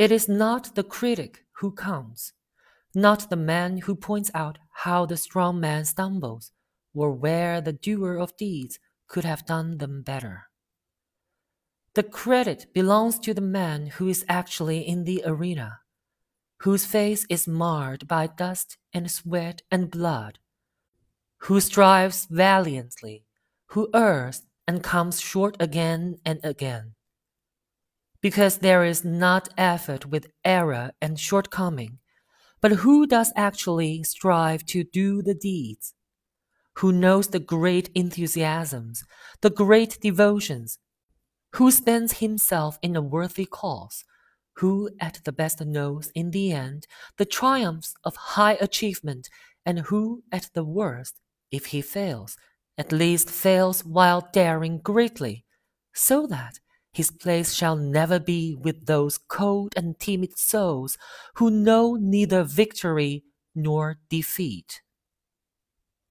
It is not the critic who counts, not the man who points out how the strong man stumbles, or where the doer of deeds could have done them better. The credit belongs to the man who is actually in the arena, whose face is marred by dust and sweat and blood, who strives valiantly, who errs and comes short again and again because there is not effort with error and shortcoming, but who does actually strive to do the deeds, who knows the great enthusiasms, the great devotions, who spends himself in a worthy cause, who at the best knows in the end the triumphs of high achievement, and who at the worst, if he fails, at least fails while daring greatly, so that his place shall never be with those cold and timid souls who know neither victory nor defeat.